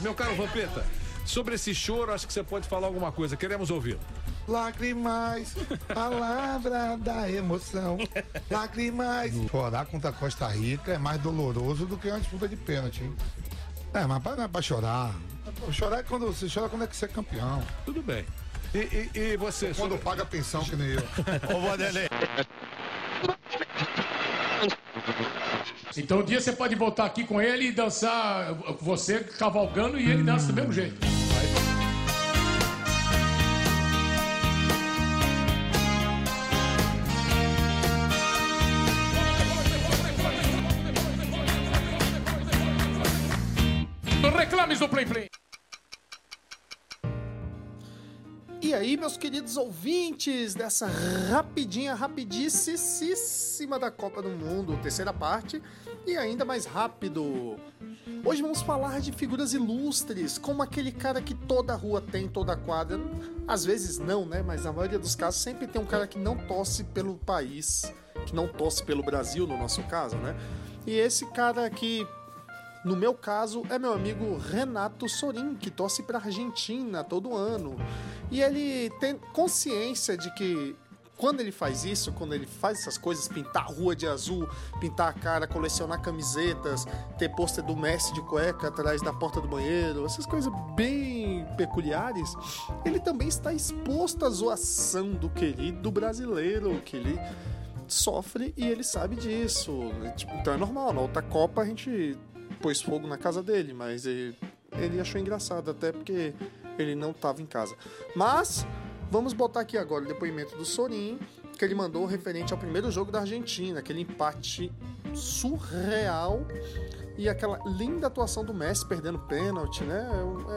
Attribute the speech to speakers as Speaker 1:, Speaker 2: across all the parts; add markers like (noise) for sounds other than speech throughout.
Speaker 1: Meu caro Vampeta, sobre esse choro, acho que você pode falar alguma coisa. Queremos ouvir.
Speaker 2: Lacrimais, palavra da emoção. Lacrimais. Chorar contra a Costa Rica é mais doloroso do que uma disputa de pênalti. hein? É, mas não é pra chorar. Chorar é quando você chora quando é que você é campeão.
Speaker 1: Tudo bem. E, e, e você?
Speaker 2: Quando
Speaker 1: sobre-
Speaker 2: paga pensão, que nem eu. (laughs)
Speaker 1: Ô, Vanderlei.
Speaker 3: Então um dia você pode voltar aqui com ele e dançar, você cavalgando e ele dança do mesmo jeito. Reclames do Play Play.
Speaker 4: E aí, meus queridos ouvintes dessa rapidinha, rapidíssima da Copa do Mundo, terceira parte, e ainda mais rápido. Hoje vamos falar de figuras ilustres, como aquele cara que toda rua tem, toda quadra. Às vezes não, né? Mas na maioria dos casos sempre tem um cara que não torce pelo país, que não torce pelo Brasil, no nosso caso, né? E esse cara aqui, no meu caso, é meu amigo Renato Sorin, que torce para Argentina todo ano. E ele tem consciência de que quando ele faz isso, quando ele faz essas coisas, pintar a rua de azul, pintar a cara, colecionar camisetas, ter pôster do Messi de cueca atrás da porta do banheiro, essas coisas bem peculiares, ele também está exposto à zoação do querido brasileiro, que ele sofre e ele sabe disso. Tipo, Então é normal, na outra Copa a gente pôs fogo na casa dele, mas ele, ele achou engraçado, até porque ele não estava em casa. Mas vamos botar aqui agora o depoimento do Sorin, que ele mandou referente ao primeiro jogo da Argentina, aquele empate surreal e aquela linda atuação do Messi perdendo pênalti, né?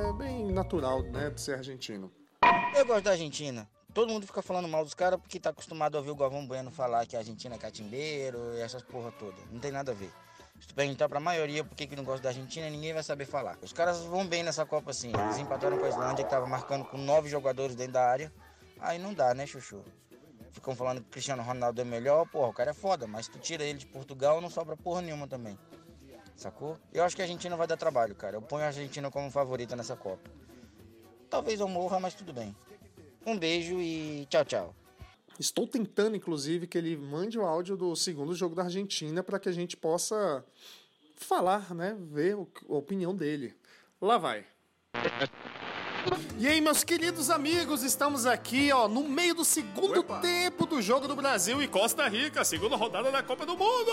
Speaker 4: É bem natural, né, de ser argentino.
Speaker 5: Eu gosto da Argentina. Todo mundo fica falando mal dos caras porque tá acostumado a ouvir o Galvão Bueno falar que a Argentina é catimbeiro e essas porra toda. Não tem nada a ver. Se tu perguntar pra maioria por que, que não gosta da Argentina, ninguém vai saber falar. Os caras vão bem nessa Copa assim. Eles empataram com a Islândia, que tava marcando com nove jogadores dentro da área. Aí não dá, né, Chuchu? Ficam falando que o Cristiano Ronaldo é melhor, porra, o cara é foda, mas tu tira ele de Portugal, não sobra porra nenhuma também. Sacou? Eu acho que a Argentina vai dar trabalho, cara. Eu ponho a Argentina como favorita nessa Copa. Talvez eu morra, mas tudo bem. Um beijo e tchau, tchau.
Speaker 4: Estou tentando, inclusive, que ele mande o áudio do segundo jogo da Argentina para que a gente possa falar, né? Ver a opinião dele. Lá vai. E aí, meus queridos amigos, estamos aqui, ó, no meio do segundo tempo do jogo do Brasil e Costa Rica, segunda rodada da Copa do Mundo.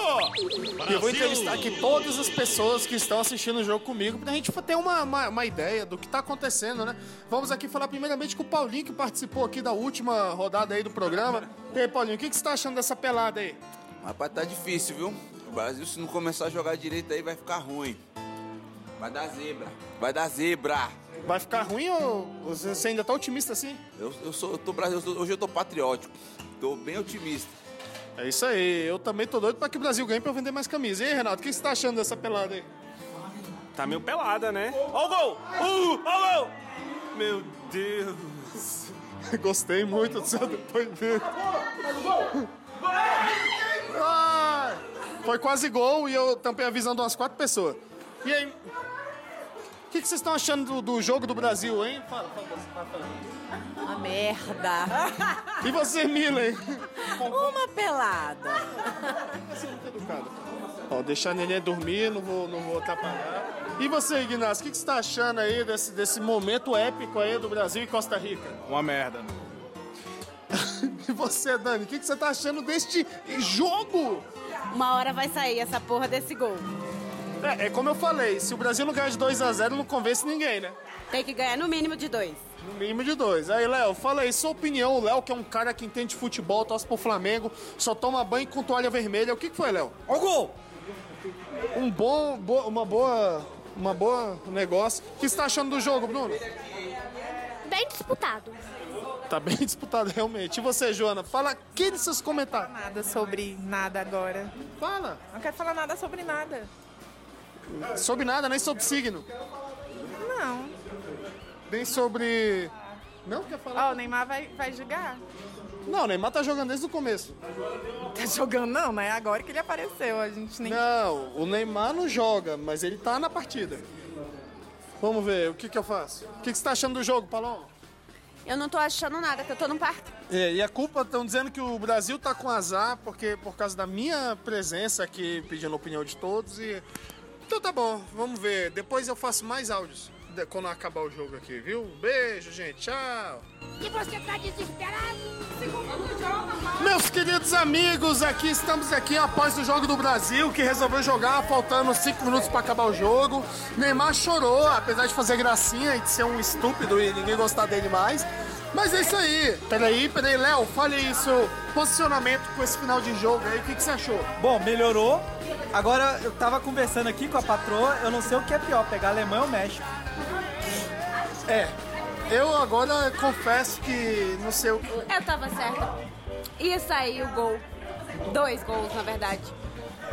Speaker 4: E eu vou entrevistar aqui todas as pessoas que estão assistindo o jogo comigo pra gente ter uma, uma, uma ideia do que tá acontecendo, né? Vamos aqui falar primeiramente com o Paulinho, que participou aqui da última rodada aí do programa. E aí, Paulinho, o que, que você tá achando dessa pelada aí?
Speaker 6: Rapaz, tá difícil, viu? O Brasil, se não começar a jogar direito aí, vai ficar ruim. Vai dar zebra. Vai dar zebra.
Speaker 4: Vai ficar ruim ou você ainda tá otimista assim?
Speaker 6: Eu, eu sou, eu tô hoje eu tô patriótico. Tô bem otimista.
Speaker 4: É isso aí, eu também tô doido pra que o Brasil ganhe pra eu vender mais camisa. E aí, Renato, o que você tá achando dessa pelada aí?
Speaker 7: Tá meio pelada, né? Ó o gol! Uh, ó o gol! Meu Deus! (laughs)
Speaker 4: Gostei muito do seu depoimento. Ah, foi quase gol e eu tampei a visão de umas quatro pessoas. E aí, que, que vocês estão achando do, do jogo do Brasil, hein? Fala, fala, fala, fala.
Speaker 8: Uma merda.
Speaker 4: E você, Milen?
Speaker 8: Uma pelada.
Speaker 4: Ó, deixar a neném dormir, não vou, não vou atrapalhar. E você, Ignacio, o que, que você tá achando aí desse, desse momento épico aí do Brasil e Costa Rica?
Speaker 7: Uma merda. (laughs)
Speaker 4: E você, Dani, o que, que você tá achando deste jogo?
Speaker 8: Uma hora vai sair essa porra desse gol.
Speaker 4: É, é como eu falei, se o Brasil não ganhar de 2 a 0 não convence ninguém, né?
Speaker 8: Tem que ganhar no mínimo de dois.
Speaker 4: No mínimo de dois. Aí, Léo, fala aí, sua opinião. O Léo, que é um cara que entende futebol, torce pro Flamengo, só toma banho com toalha vermelha. O que, que foi, Léo?
Speaker 5: Ó o gol!
Speaker 4: Um bom, bo- uma boa, uma boa negócio. O que você tá achando do jogo, Bruno?
Speaker 9: Bem disputado.
Speaker 4: Tá bem (laughs) disputado, realmente. E você, Joana? Fala aqueles seus comentários.
Speaker 10: Nada sobre nada agora.
Speaker 4: Fala.
Speaker 10: Não quero falar nada sobre nada.
Speaker 4: Sobre nada, nem sobre signo.
Speaker 10: Não.
Speaker 4: Nem sobre... Não quer falar?
Speaker 10: Ó, o Neymar vai, vai jogar.
Speaker 4: Não, o Neymar tá jogando desde o começo.
Speaker 10: Tá jogando não, né? Agora que ele apareceu, a gente nem...
Speaker 4: Não, o Neymar não joga, mas ele tá na partida. Vamos ver, o que que eu faço? O que que você tá achando do jogo, Paloma?
Speaker 8: Eu não tô achando nada, que eu tô no parque.
Speaker 4: É, e a culpa, estão dizendo que o Brasil tá com azar porque por causa da minha presença aqui, pedindo a opinião de todos e... Então tá bom, vamos ver. Depois eu faço mais áudios quando acabar o jogo aqui, viu? Beijo, gente. Tchau.
Speaker 9: E você tá desesperado?
Speaker 4: Meus queridos amigos, aqui estamos aqui após o jogo do Brasil, que resolveu jogar faltando 5 minutos para acabar o jogo. Neymar chorou, apesar de fazer gracinha e de ser um estúpido e ninguém gostar dele mais. Mas é isso aí. Peraí, peraí, Léo, fale aí seu posicionamento com esse final de jogo aí. O que, que você achou?
Speaker 11: Bom, melhorou. Agora eu tava conversando aqui com a patroa, eu não sei o que é pior, pegar Alemanha ou México.
Speaker 4: É, eu agora confesso que não sei o que.
Speaker 8: Eu tava certa. Ia sair o gol. Dois gols, na verdade.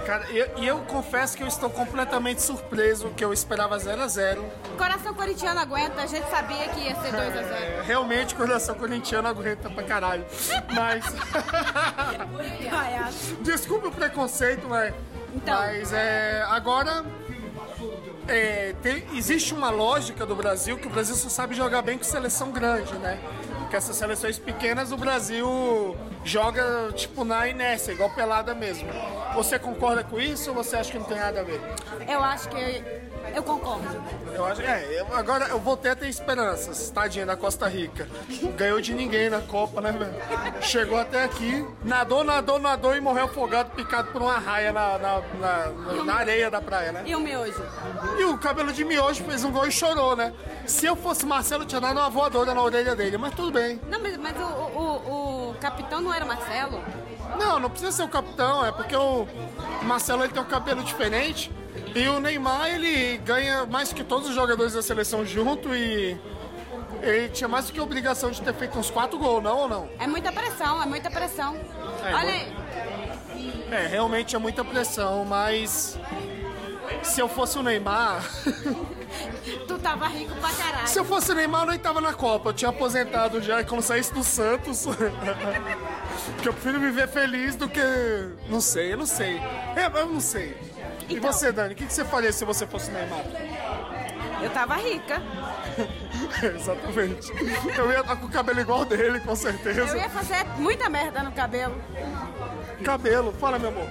Speaker 4: Cara, e eu, eu confesso que eu estou completamente surpreso, que eu esperava 0 a 0
Speaker 8: Coração corintiano aguenta, a gente sabia que ia ser 2 a 0
Speaker 4: É, realmente, coração corintiano aguenta pra caralho. Mas. (laughs) Desculpe o preconceito, mas.
Speaker 8: Então.
Speaker 4: Mas é. Agora. é, tem- existe uma lógica do Brasil que o Brasil só sabe jogar bem com seleção grande, né? Porque essas seleções pequenas o Brasil joga tipo na inércia, igual pelada mesmo. Você concorda com isso ou você acha que não tem nada a ver?
Speaker 8: Eu acho que. Eu concordo.
Speaker 4: Eu acho, é, eu- agora eu voltei a ter esperanças, tadinha da Costa Rica. Ganhou de ninguém na Copa, né, velho? Chegou até aqui, nadou, nadou, nadou e morreu afogado, picado por uma raia na, na, na- na areia da praia, né?
Speaker 8: E o miojo?
Speaker 4: E o cabelo de miojo fez um gol e chorou, né? Se eu fosse Marcelo, eu tinha dado uma voadora na orelha dele, mas tudo bem.
Speaker 8: Não, mas, mas o, o, o capitão não era Marcelo?
Speaker 4: Não, não precisa ser o capitão, é porque o Marcelo ele tem um cabelo diferente e o Neymar ele ganha mais que todos os jogadores da seleção junto e ele tinha mais do que a obrigação de ter feito uns quatro gols, não ou não?
Speaker 8: É muita pressão, é muita pressão.
Speaker 4: É,
Speaker 8: Olha aí.
Speaker 4: É, realmente é muita pressão, mas se eu fosse o Neymar, (laughs)
Speaker 8: Tu tava rico pra caralho.
Speaker 4: se eu fosse o Neymar eu nem tava na Copa, eu tinha aposentado já, e quando saísse do Santos. (laughs) Porque eu prefiro viver feliz do que. Não sei, eu não sei. É, eu não sei. E
Speaker 8: Então.
Speaker 4: você, Dani, o que, que você faria se você fosse o Neymar?
Speaker 8: Eu tava rica. (laughs)
Speaker 4: Exatamente. Eu ia estar com o cabelo igual dele, com certeza.
Speaker 8: Eu ia fazer muita merda no cabelo.
Speaker 4: Cabelo, fala, meu amor.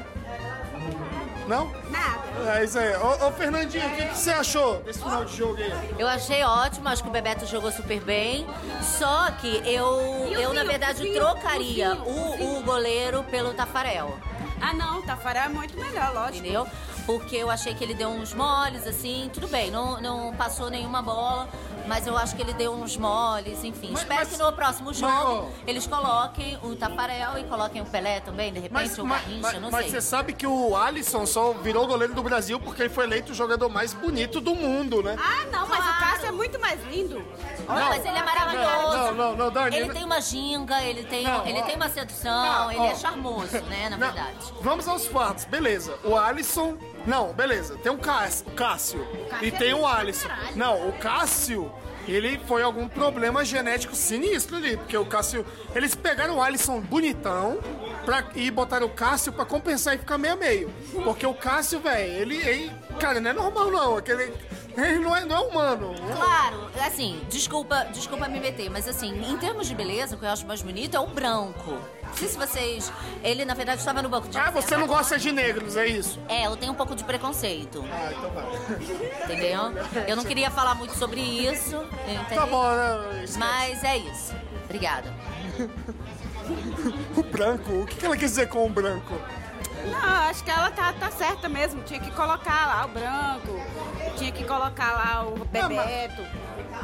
Speaker 4: Não?
Speaker 8: Nada.
Speaker 4: É isso aí. Ô, ô Fernandinho, o que, que você achou desse final de jogo aí?
Speaker 12: Eu achei ótimo, acho que o Bebeto jogou super bem. Só que eu,
Speaker 8: E o
Speaker 12: eu na verdade,
Speaker 8: o
Speaker 12: trocaria
Speaker 8: o o
Speaker 12: o, o goleiro pelo Tafarel.
Speaker 8: Ah, não, Tafarel é muito melhor, lógico.
Speaker 12: Entendeu? Porque eu achei que ele deu uns moles, assim, tudo bem, não, não passou nenhuma bola, mas eu acho que ele deu uns moles, enfim.
Speaker 4: Mas-
Speaker 12: Espero
Speaker 4: mas-
Speaker 12: que no próximo jogo
Speaker 4: mas,
Speaker 12: eles coloquem o Tafarel e coloquem o Pelé também, de repente, o Garrincha,
Speaker 4: mas-
Speaker 12: não
Speaker 4: mas
Speaker 12: sei.
Speaker 4: você sabe que o Alisson só virou goleiro do Brasil porque ele foi eleito o jogador mais bonito do mundo, né?
Speaker 8: Ah, não, mas o Cássio é muito mais lindo.
Speaker 12: Olha, mas ele é maravilhoso.
Speaker 4: Não, não, não, Dani.
Speaker 12: Ele tem uma ginga, ele tem,
Speaker 4: Não,
Speaker 12: ele
Speaker 4: ó.
Speaker 12: tem uma sedução,
Speaker 4: Não,
Speaker 12: ele
Speaker 4: ó.
Speaker 12: é charmoso, né, na
Speaker 4: Não,
Speaker 12: verdade.
Speaker 4: Vamos aos fatos, beleza. O Alisson. Não, beleza. Tem um Cássio, o Cássio. e tem o Alisson. Não, o Cássio. Ele foi algum problema genético sinistro ali, porque o Cássio. Eles pegaram o Alisson bonitão pra, e botaram o Cássio pra compensar e ficar meio a meio. Porque o Cássio, velho, ele, ele. Cara, não é normal não. Aquele. Ele não é, não é humano.
Speaker 12: Claro, assim, desculpa, desculpa me meter, mas assim, em termos de beleza, o que eu acho mais bonito é o branco. Não sei se vocês. Ele, na verdade, estava no banco de
Speaker 4: Ah, você não gosta de negros, é isso?
Speaker 12: É, eu tenho um pouco de preconceito.
Speaker 4: Ah, então vai.
Speaker 12: Entendeu? Eu não queria falar muito sobre isso. entendeu?
Speaker 4: Tá bom, né?
Speaker 12: Mas é isso. Obrigada. (laughs)
Speaker 4: O branco, o que que ela quer dizer com o branco?
Speaker 8: Não, acho que ela tá, tá certa mesmo. Tinha que colocar lá o branco, tinha que colocar lá o Bebeto.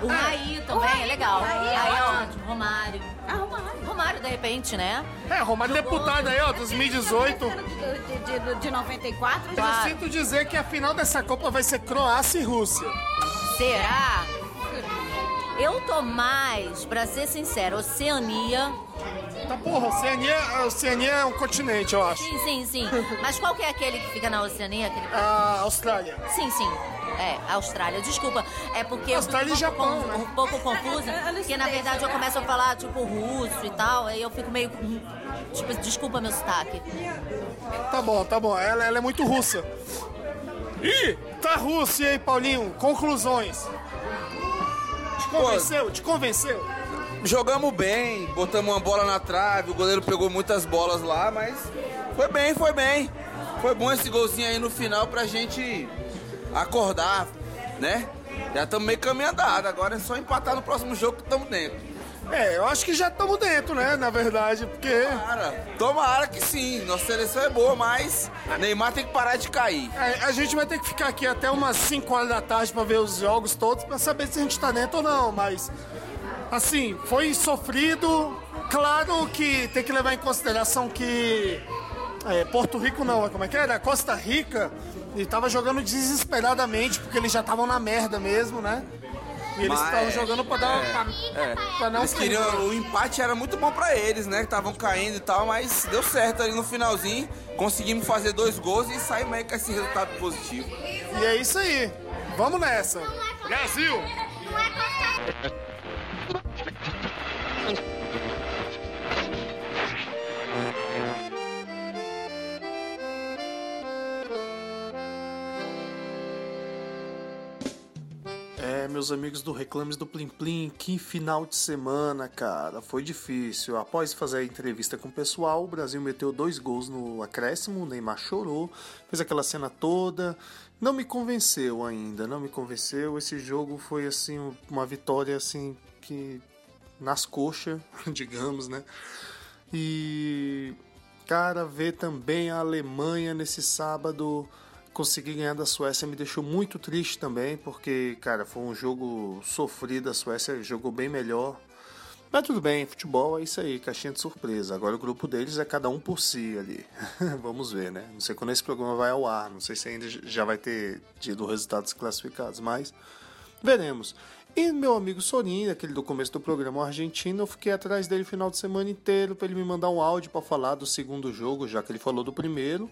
Speaker 12: O Raí também é legal.
Speaker 8: O Raí
Speaker 12: Raí
Speaker 8: é
Speaker 12: é
Speaker 8: ótimo.
Speaker 12: Romário.
Speaker 8: Ah, Romário.
Speaker 12: Romário, de repente, né?
Speaker 4: É, Romário deputado aí, ó, 2018.
Speaker 8: De, de, de, de 94?
Speaker 4: Eu sinto dizer que a final dessa Copa vai ser Croácia e Rússia.
Speaker 12: Será? Eu tô mais, pra ser sincera, Oceania.
Speaker 4: Tá porra, Oceania, a Oceania é um continente, eu acho.
Speaker 12: Sim, sim, sim. Mas qual que é aquele que fica na Oceania? Aquele...
Speaker 4: A Austrália.
Speaker 12: Sim, sim. É, Austrália. Desculpa. É porque eu
Speaker 4: Austrália e
Speaker 12: fico um pouco,
Speaker 4: Japão,
Speaker 12: confu- um pouco confusa. Porque na verdade eu começo a falar, tipo, russo e tal. Aí eu fico meio. Tipo, desculpa meu sotaque.
Speaker 4: Tá bom, tá bom. Ela, ela é muito russa. Ih, tá russo. E aí, Paulinho? Conclusões. Convenceu? Te convenceu?
Speaker 6: Jogamos bem, botamos uma bola na trave, o goleiro pegou muitas bolas lá, mas foi bem, foi bem. Foi bom esse golzinho aí no final pra gente acordar, né? Já estamos meio caminho andado, agora é só empatar no próximo jogo que estamos dentro.
Speaker 4: É, eu acho que já estamos dentro, né? Na verdade, porque.
Speaker 6: Tomara, tomara que sim. Nossa seleção é boa, mas Neymar tem que parar de cair.
Speaker 4: É, a gente vai ter que ficar aqui até umas 5 horas da tarde pra ver os jogos todos pra saber se a gente tá dentro ou não, mas assim, foi sofrido. Claro que tem que levar em consideração que é, Porto Rico não, como é que era? Costa Rica e tava jogando desesperadamente porque eles já estavam na merda mesmo, né? E eles estavam jogando pra dar
Speaker 6: é,
Speaker 4: pra,
Speaker 6: é.
Speaker 4: pra não
Speaker 6: Eles queriam,
Speaker 4: perder.
Speaker 6: o empate era muito bom pra eles, né? Que estavam caindo e tal, mas deu certo ali no finalzinho. Conseguimos fazer dois gols e saímos aí com esse resultado positivo.
Speaker 4: E é isso aí. Vamos nessa. Brasil! É, meus amigos do Reclames do Plim Plim, que final de semana, cara. Foi difícil. Após fazer a entrevista com o pessoal, o Brasil meteu dois gols no acréscimo, o Neymar chorou, fez aquela cena toda. Não me convenceu ainda, não me convenceu. Esse jogo foi assim uma vitória assim que nas coxas, (laughs) digamos, né? E cara, ver também a Alemanha nesse sábado conseguir ganhar da Suécia me deixou muito triste também, porque, cara, foi um jogo sofrido, a Suécia jogou bem melhor. Mas tudo bem, futebol é isso aí, caixinha de surpresa. Agora o grupo deles é cada um por si ali. (laughs) Vamos ver, né? Não sei quando esse programa vai ao ar, não sei se ainda já vai ter tido resultados classificados, mas veremos. E meu amigo Sorin, aquele do começo do programa argentino, eu fiquei atrás dele o final de semana inteiro para ele me mandar um áudio para falar do segundo jogo, já que ele falou do primeiro.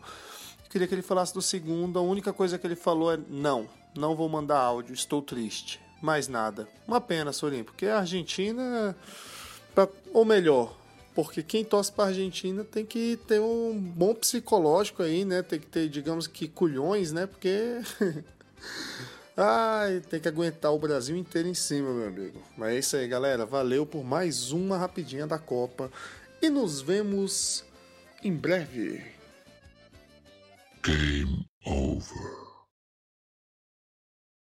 Speaker 4: Queria que ele falasse do segundo. A única coisa que ele falou é: não, não vou mandar áudio, estou triste. Mais nada. Uma pena, Sorin, porque a Argentina. pra- ou melhor, porque quem torce para a Argentina tem que ter um bom psicológico aí, né? Tem que ter, digamos que, culhões, né? Porque. (laughs) Ai, tem que aguentar o Brasil inteiro em cima, meu amigo. Mas é isso aí, galera. Valeu por mais uma rapidinha da Copa. E nos vemos em breve.
Speaker 13: Game over.